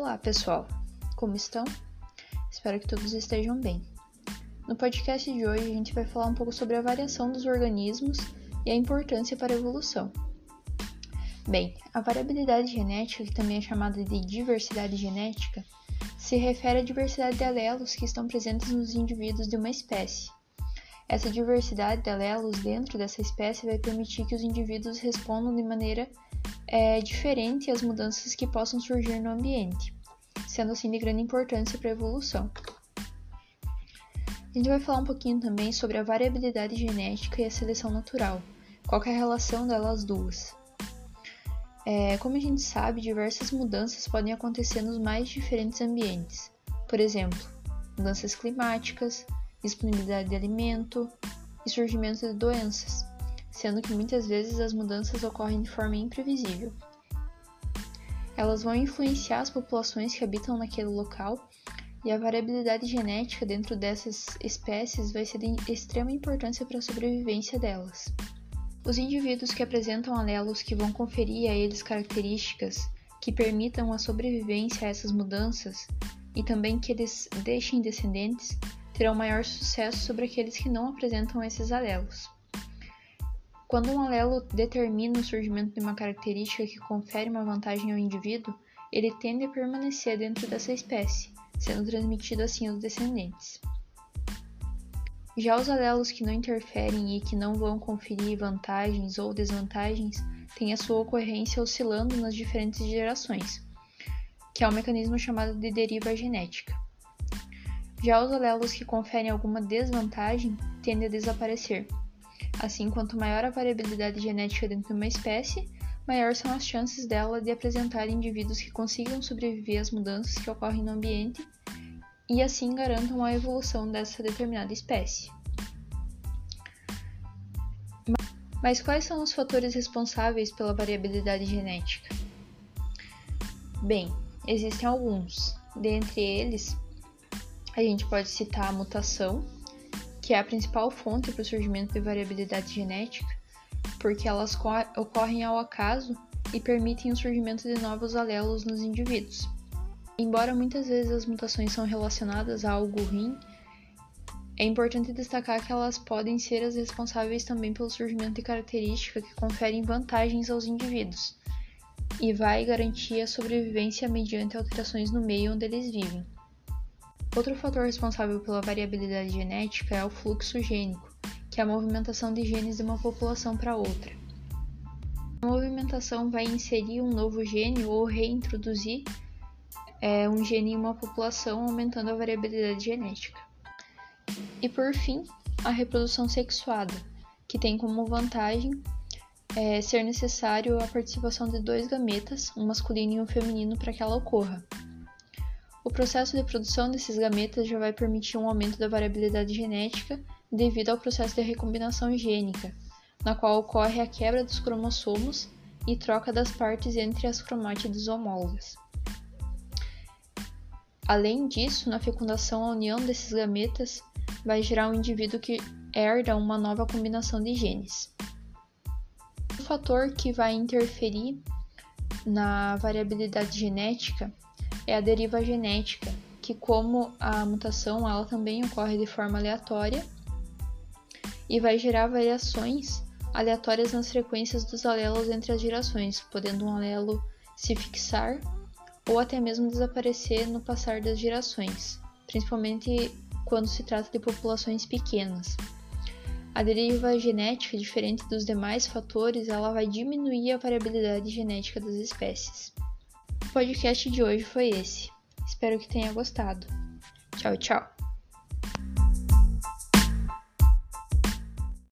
Olá, pessoal! Como estão? Espero que todos estejam bem. No podcast de hoje, a gente vai falar um pouco sobre a variação dos organismos e a importância para a evolução. Bem, a variabilidade genética, que também é chamada de diversidade genética, se refere à diversidade de alelos que estão presentes nos indivíduos de uma espécie. Essa diversidade de alelos dentro dessa espécie vai permitir que os indivíduos respondam de maneira é diferente às mudanças que possam surgir no ambiente, sendo assim de grande importância para a evolução. A gente vai falar um pouquinho também sobre a variabilidade genética e a seleção natural, qual é a relação delas duas. É, como a gente sabe, diversas mudanças podem acontecer nos mais diferentes ambientes. Por exemplo, mudanças climáticas, disponibilidade de alimento e surgimento de doenças sendo que muitas vezes as mudanças ocorrem de forma imprevisível. Elas vão influenciar as populações que habitam naquele local e a variabilidade genética dentro dessas espécies vai ser de extrema importância para a sobrevivência delas. Os indivíduos que apresentam alelos que vão conferir a eles características que permitam a sobrevivência a essas mudanças e também que eles deixem descendentes terão maior sucesso sobre aqueles que não apresentam esses alelos. Quando um alelo determina o surgimento de uma característica que confere uma vantagem ao indivíduo, ele tende a permanecer dentro dessa espécie, sendo transmitido assim aos descendentes. Já os alelos que não interferem e que não vão conferir vantagens ou desvantagens têm a sua ocorrência oscilando nas diferentes gerações, que é um mecanismo chamado de deriva genética. Já os alelos que conferem alguma desvantagem tendem a desaparecer, Assim, quanto maior a variabilidade genética dentro de uma espécie, maior são as chances dela de apresentar indivíduos que consigam sobreviver às mudanças que ocorrem no ambiente e assim garantam a evolução dessa determinada espécie. Mas quais são os fatores responsáveis pela variabilidade genética? Bem, existem alguns. Dentre eles, a gente pode citar a mutação, que é a principal fonte para o surgimento de variabilidade genética, porque elas ocorrem ao acaso e permitem o surgimento de novos alelos nos indivíduos. Embora muitas vezes as mutações são relacionadas a algo ruim, é importante destacar que elas podem ser as responsáveis também pelo surgimento de características que conferem vantagens aos indivíduos e vai garantir a sobrevivência mediante alterações no meio onde eles vivem. Outro fator responsável pela variabilidade genética é o fluxo gênico, que é a movimentação de genes de uma população para outra. A movimentação vai inserir um novo gene ou reintroduzir é, um gene em uma população, aumentando a variabilidade genética. E por fim, a reprodução sexuada, que tem como vantagem é, ser necessário a participação de dois gametas, um masculino e um feminino, para que ela ocorra. O processo de produção desses gametas já vai permitir um aumento da variabilidade genética devido ao processo de recombinação gênica, na qual ocorre a quebra dos cromossomos e troca das partes entre as cromátides homólogas. Além disso, na fecundação, a união desses gametas vai gerar um indivíduo que herda uma nova combinação de genes. O fator que vai interferir na variabilidade genética é a deriva genética, que como a mutação ela também ocorre de forma aleatória e vai gerar variações aleatórias nas frequências dos alelos entre as gerações, podendo um alelo se fixar ou até mesmo desaparecer no passar das gerações, principalmente quando se trata de populações pequenas. A deriva genética, diferente dos demais fatores, ela vai diminuir a variabilidade genética das espécies. Podcast de hoje foi esse. Espero que tenha gostado. Tchau, tchau.